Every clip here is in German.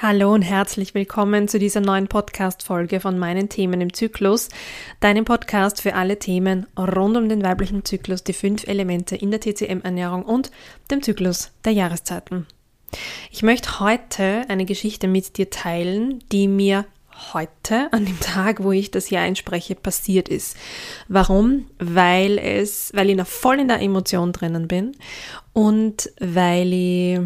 Hallo und herzlich willkommen zu dieser neuen Podcast-Folge von meinen Themen im Zyklus, deinem Podcast für alle Themen rund um den weiblichen Zyklus, die fünf Elemente in der TCM-Ernährung und dem Zyklus der Jahreszeiten. Ich möchte heute eine Geschichte mit dir teilen, die mir heute, an dem Tag, wo ich das Jahr einspreche, passiert ist. Warum? Weil es, weil ich noch voll in der Emotion drinnen bin und weil ich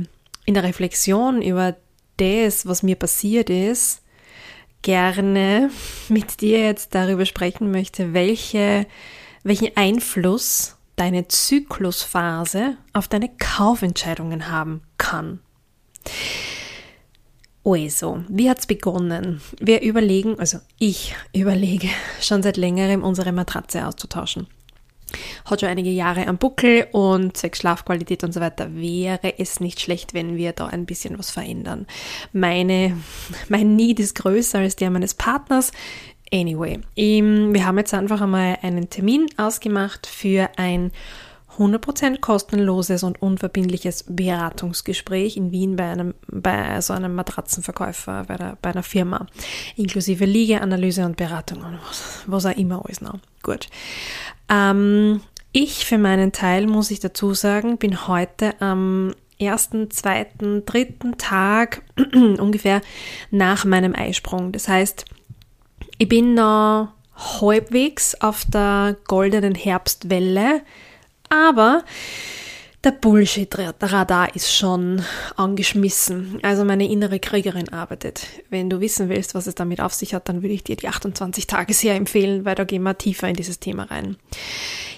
in der Reflexion über das, was mir passiert ist, gerne mit dir jetzt darüber sprechen möchte, welche, welchen Einfluss deine Zyklusphase auf deine Kaufentscheidungen haben kann. Also, wie hat's begonnen? Wir überlegen, also ich überlege schon seit längerem unsere Matratze auszutauschen hat schon einige Jahre am Buckel und zwecks Schlafqualität und so weiter wäre es nicht schlecht, wenn wir da ein bisschen was verändern. Meine, mein Need ist größer als der meines Partners. Anyway, wir haben jetzt einfach einmal einen Termin ausgemacht für ein 100% kostenloses und unverbindliches Beratungsgespräch in Wien bei einem, bei so einem Matratzenverkäufer, bei, der, bei einer Firma, inklusive Liegeanalyse und Beratung und was, was auch immer alles noch. Gut. Ähm, ich für meinen Teil, muss ich dazu sagen, bin heute am ersten, zweiten, dritten Tag ungefähr nach meinem Eisprung. Das heißt, ich bin noch halbwegs auf der goldenen Herbstwelle, aber der Bullshit-Radar ist schon angeschmissen. Also meine innere Kriegerin arbeitet. Wenn du wissen willst, was es damit auf sich hat, dann würde ich dir die 28 Tage sehr empfehlen, weil da gehen wir tiefer in dieses Thema rein.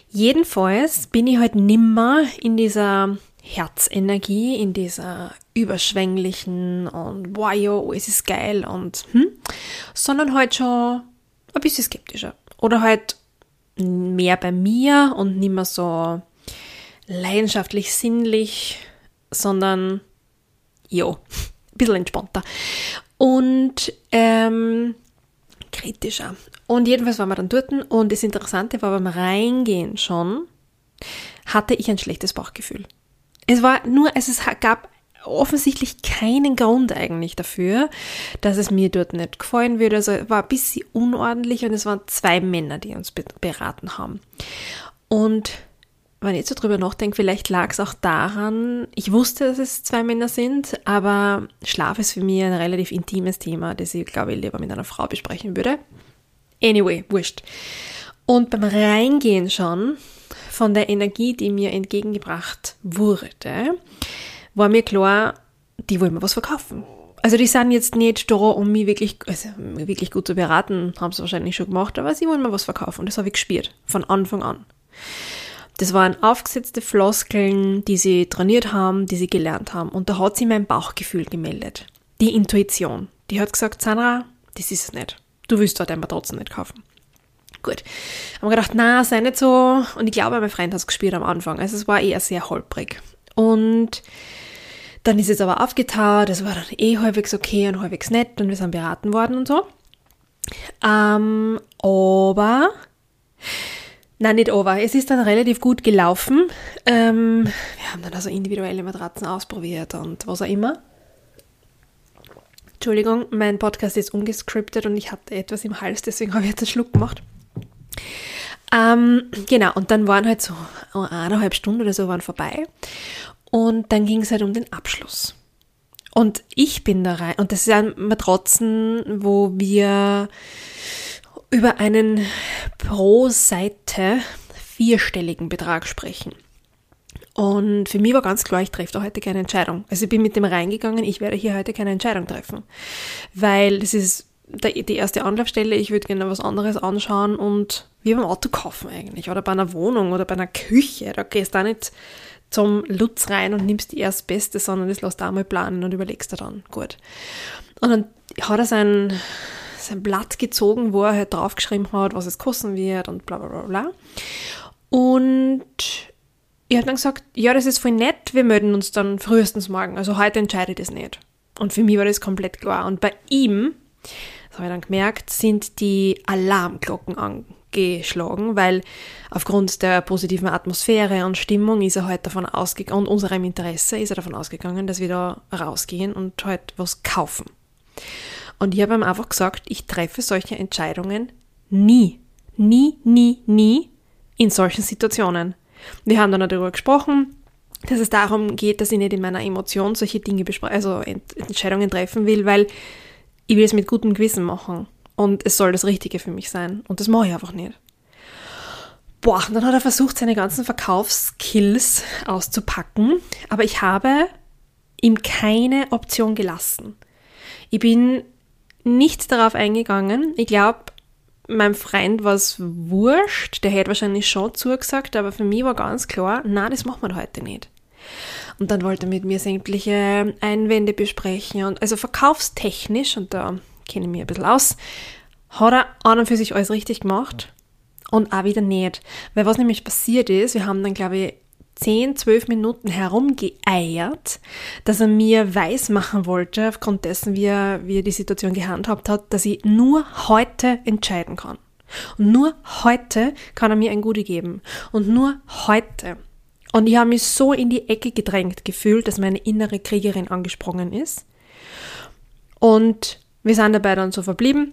Jedenfalls bin ich heute halt nimmer in dieser Herzenergie, in dieser überschwänglichen und wow, yo, es ist geil und hm, sondern heute halt schon ein bisschen skeptischer. Oder halt mehr bei mir und nicht mehr so leidenschaftlich sinnlich, sondern jo, ein bisschen entspannter. Und ähm, kritischer. Und jedenfalls waren wir dann dort und das Interessante war beim Reingehen schon, hatte ich ein schlechtes Bauchgefühl. Es war nur, es gab offensichtlich keinen Grund eigentlich dafür, dass es mir dort nicht gefallen würde. Also war ein bisschen unordentlich und es waren zwei Männer, die uns beraten haben. Und wenn ich so drüber nachdenke, vielleicht lag es auch daran, ich wusste, dass es zwei Männer sind, aber Schlaf ist für mich ein relativ intimes Thema, das ich, glaube ich, lieber mit einer Frau besprechen würde. Anyway, wurscht. Und beim Reingehen schon von der Energie, die mir entgegengebracht wurde, war mir klar, die wollen mir was verkaufen. Also die sind jetzt nicht da, um mich wirklich, also wirklich gut zu beraten, haben sie wahrscheinlich schon gemacht, aber sie wollen mir was verkaufen. Und das habe ich gespürt, von Anfang an. Das waren aufgesetzte Floskeln, die sie trainiert haben, die sie gelernt haben. Und da hat sie mein Bauchgefühl gemeldet. Die Intuition. Die hat gesagt, Sandra, das ist es nicht. Du willst dort einmal trotzdem nicht kaufen. Gut. Haben gedacht, na, sei nicht so. Und ich glaube, mein Freund hat es gespielt am Anfang. Also es war eher sehr holprig. Und dann ist es aber aufgetaut, es war dann eh halbwegs okay und halbwegs nett und wir sind beraten worden und so. Ähm, aber, nein, nicht aber, es ist dann relativ gut gelaufen. Ähm, wir haben dann also individuelle Matratzen ausprobiert und was auch immer. Entschuldigung, mein Podcast ist ungescriptet und ich hatte etwas im Hals, deswegen habe ich jetzt einen Schluck gemacht. Ähm, genau, und dann waren halt so eineinhalb Stunden oder so waren vorbei. Und dann ging es halt um den Abschluss. Und ich bin da rein, und das ist ein Matratzen, wo wir über einen pro Seite vierstelligen Betrag sprechen. Und für mich war ganz klar, ich treffe da heute keine Entscheidung. Also ich bin mit dem reingegangen, ich werde hier heute keine Entscheidung treffen. Weil das ist die erste Anlaufstelle, ich würde gerne was anderes anschauen und wie beim Auto kaufen eigentlich. Oder bei einer Wohnung oder bei einer Küche. Da gehst du auch nicht zum Lutz rein und nimmst die erst Beste, sondern das lässt du einmal planen und überlegst du dann. Gut. Und dann hat er sein, sein Blatt gezogen, wo er halt draufgeschrieben hat, was es kosten wird und bla bla bla bla. Und ich habe dann gesagt, ja, das ist voll nett, wir melden uns dann frühestens morgen. Also heute entscheide ich das nicht. Und für mich war das komplett klar. Und bei ihm, das habe ich dann gemerkt, sind die Alarmglocken an, geschlagen, weil aufgrund der positiven Atmosphäre und Stimmung ist er halt davon ausgegangen, und unserem Interesse ist er davon ausgegangen, dass wir da rausgehen und halt was kaufen. Und ich habe ihm einfach gesagt, ich treffe solche Entscheidungen nie. Nie, nie, nie in solchen Situationen. Wir haben dann darüber gesprochen, dass es darum geht, dass ich nicht in meiner Emotion solche Dinge also Entscheidungen treffen will, weil ich will es mit gutem Gewissen machen. Und es soll das Richtige für mich sein. Und das mache ich einfach nicht. Boah, dann hat er versucht, seine ganzen Verkaufskills auszupacken. Aber ich habe ihm keine Option gelassen. Ich bin nicht darauf eingegangen. Ich glaube, meinem Freund war es wurscht. Der hätte wahrscheinlich schon zugesagt, aber für mich war ganz klar, na, das machen wir heute nicht. Und dann wollte er mit mir sämtliche Einwände besprechen und also verkaufstechnisch, und da kenne ich mich ein bisschen aus, hat er an und für sich alles richtig gemacht und auch wieder nicht. Weil was nämlich passiert ist, wir haben dann, glaube ich, 10, 12 Minuten herumgeeiert, dass er mir weismachen wollte, aufgrund dessen, wie er, wie er die Situation gehandhabt hat, dass ich nur heute entscheiden kann. Und nur heute kann er mir ein Gute geben. Und nur heute. Und ich habe mich so in die Ecke gedrängt gefühlt, dass meine innere Kriegerin angesprungen ist. Und wir sind dabei dann so verblieben,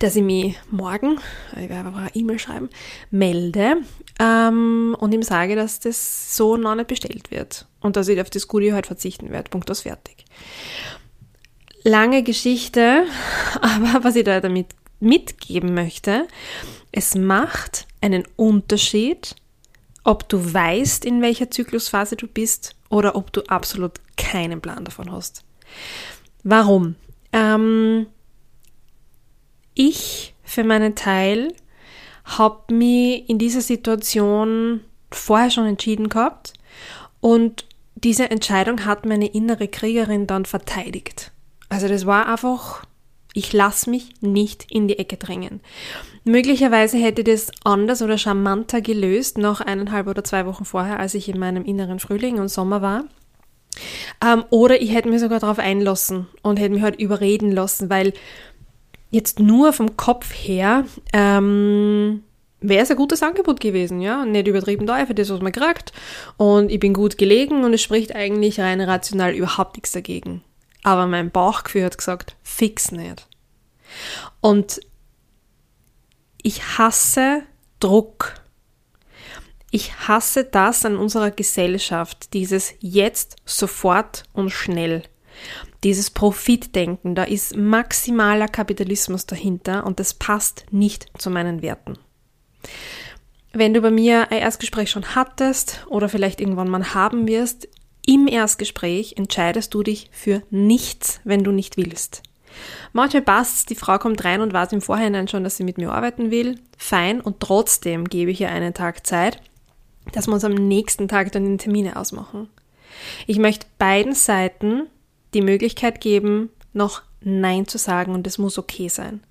dass ich mich morgen, ich werde aber eine E-Mail schreiben, melde ähm, und ihm sage, dass das so noch nicht bestellt wird und dass ich auf das Goodie halt verzichten werde. Punkt aus fertig. Lange Geschichte, aber was ich da damit mitgeben möchte, es macht einen Unterschied, ob du weißt, in welcher Zyklusphase du bist oder ob du absolut keinen Plan davon hast. Warum? Ähm, ich für meinen Teil habe mich in dieser Situation vorher schon entschieden gehabt und diese Entscheidung hat meine innere Kriegerin dann verteidigt. Also das war einfach, ich lasse mich nicht in die Ecke drängen. Möglicherweise hätte das anders oder charmanter gelöst, noch eineinhalb oder zwei Wochen vorher, als ich in meinem inneren Frühling und Sommer war. Ähm, oder ich hätte mich sogar darauf einlassen und hätte mich halt überreden lassen, weil jetzt nur vom Kopf her ähm, wäre es ein gutes Angebot gewesen, ja, nicht übertrieben teuer für das, was man kriegt und ich bin gut gelegen und es spricht eigentlich rein rational überhaupt nichts dagegen. Aber mein Bauchgefühl hat gesagt, fix nicht. Und ich hasse Druck. Ich hasse das an unserer Gesellschaft, dieses jetzt, sofort und schnell. Dieses Profitdenken, da ist maximaler Kapitalismus dahinter und das passt nicht zu meinen Werten. Wenn du bei mir ein Erstgespräch schon hattest oder vielleicht irgendwann mal haben wirst, im Erstgespräch entscheidest du dich für nichts, wenn du nicht willst. Manchmal passt die Frau kommt rein und weiß im Vorhinein schon, dass sie mit mir arbeiten will. Fein. Und trotzdem gebe ich ihr einen Tag Zeit, dass wir uns am nächsten Tag dann die Termine ausmachen. Ich möchte beiden Seiten die Möglichkeit geben, noch Nein zu sagen und es muss okay sein.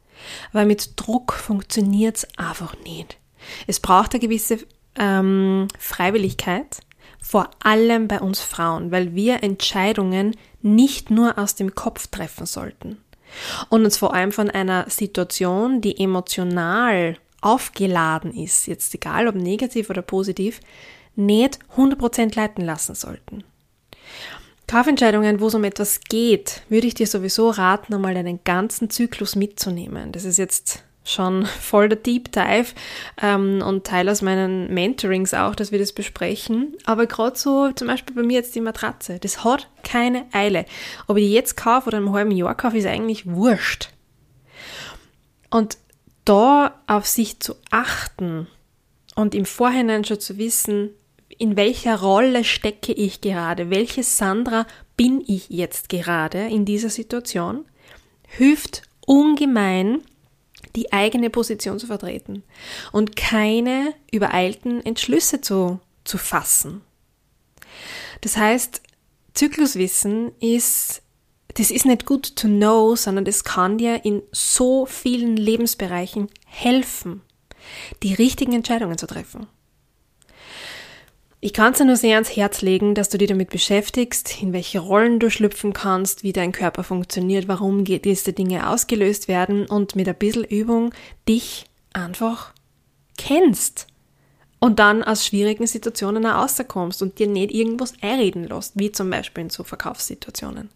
Weil mit Druck funktioniert es einfach nicht. Es braucht eine gewisse ähm, Freiwilligkeit, vor allem bei uns Frauen, weil wir Entscheidungen nicht nur aus dem Kopf treffen sollten und uns vor allem von einer Situation, die emotional aufgeladen ist, jetzt egal ob negativ oder positiv, nicht 100% leiten lassen sollten. Kaufentscheidungen, wo es um etwas geht, würde ich dir sowieso raten, einmal deinen ganzen Zyklus mitzunehmen. Das ist jetzt schon voll der Deep Dive ähm, und Teil aus meinen Mentorings auch, dass wir das besprechen. Aber gerade so, zum Beispiel bei mir jetzt die Matratze, das hat keine Eile. Ob ich die jetzt kaufe oder im halben Jahr kaufe, ist eigentlich wurscht. Und da auf sich zu achten und im Vorhinein schon zu wissen, in welcher Rolle stecke ich gerade, welche Sandra bin ich jetzt gerade in dieser Situation, hilft ungemein, die eigene Position zu vertreten und keine übereilten Entschlüsse zu, zu fassen. Das heißt, Zykluswissen ist, das ist nicht good to know, sondern das kann dir in so vielen Lebensbereichen helfen, die richtigen Entscheidungen zu treffen. Ich kann es dir nur sehr ans Herz legen, dass du dich damit beschäftigst, in welche Rollen du schlüpfen kannst, wie dein Körper funktioniert, warum diese Dinge ausgelöst werden und mit ein bisschen Übung dich einfach kennst und dann aus schwierigen Situationen auch rauskommst und dir nicht irgendwas einreden lässt, wie zum Beispiel in so Verkaufssituationen.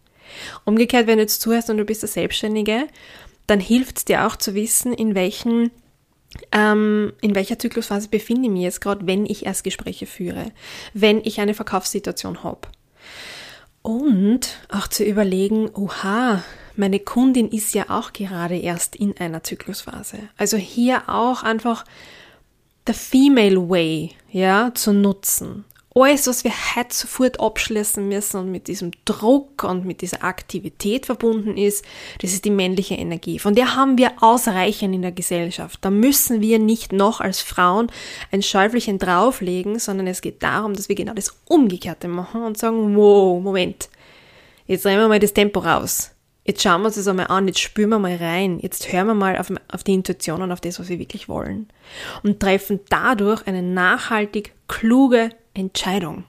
Umgekehrt, wenn du jetzt zuhörst und du bist der Selbstständige, dann hilft es dir auch zu wissen, in welchen ähm, in welcher Zyklusphase befinde ich mich jetzt gerade, wenn ich Erstgespräche führe, wenn ich eine Verkaufssituation habe. Und auch zu überlegen, oha, meine Kundin ist ja auch gerade erst in einer Zyklusphase. Also hier auch einfach der Female Way, ja, zu nutzen alles, was wir heute sofort abschließen müssen und mit diesem Druck und mit dieser Aktivität verbunden ist, das ist die männliche Energie. Von der haben wir ausreichend in der Gesellschaft. Da müssen wir nicht noch als Frauen ein Schäufelchen drauflegen, sondern es geht darum, dass wir genau das Umgekehrte machen und sagen, wow, Moment, jetzt drehen wir mal das Tempo raus. Jetzt schauen wir uns das einmal an, jetzt spüren wir mal rein, jetzt hören wir mal auf, auf die Intuition und auf das, was wir wirklich wollen. Und treffen dadurch eine nachhaltig kluge Entscheidung,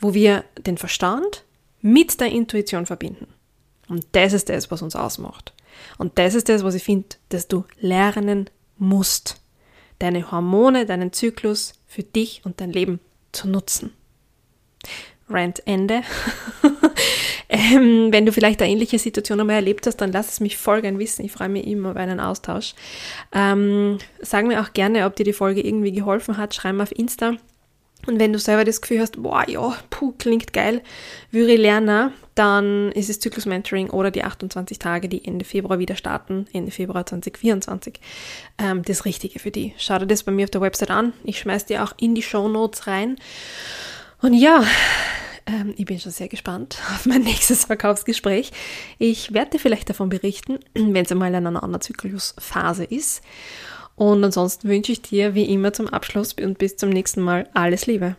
wo wir den Verstand mit der Intuition verbinden. Und das ist das, was uns ausmacht. Und das ist das, was ich finde, dass du lernen musst. Deine Hormone, deinen Zyklus für dich und dein Leben zu nutzen. Rant Ende. ähm, wenn du vielleicht eine ähnliche Situation einmal erlebt hast, dann lass es mich voll gern wissen. Ich freue mich immer über einen Austausch. Ähm, sag mir auch gerne, ob dir die Folge irgendwie geholfen hat. Schreib mir auf Insta und wenn du selber das Gefühl hast, boah, ja, puh, klingt geil, würde ich lernen, dann ist es Zyklus Mentoring oder die 28 Tage, die Ende Februar wieder starten, Ende Februar 2024, ähm, das Richtige für die. Schau dir das bei mir auf der Website an. Ich schmeiß dir auch in die Show Notes rein. Und ja, ähm, ich bin schon sehr gespannt auf mein nächstes Verkaufsgespräch. Ich werde dir vielleicht davon berichten, wenn es einmal in einer anderen Zyklusphase ist. Und ansonsten wünsche ich dir wie immer zum Abschluss und bis zum nächsten Mal alles Liebe.